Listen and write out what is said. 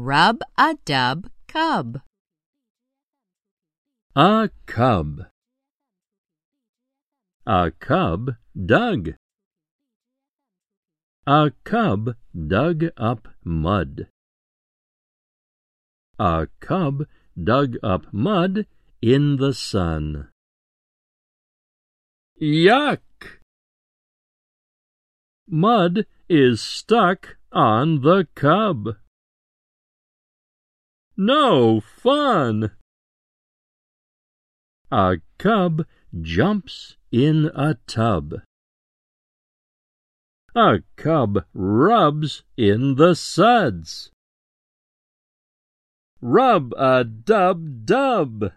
Rub a dub cub. A cub. A cub dug. A cub dug up mud. A cub dug up mud in the sun. Yuck! Mud is stuck on the cub. No fun! A cub jumps in a tub. A cub rubs in the suds. Rub a dub dub.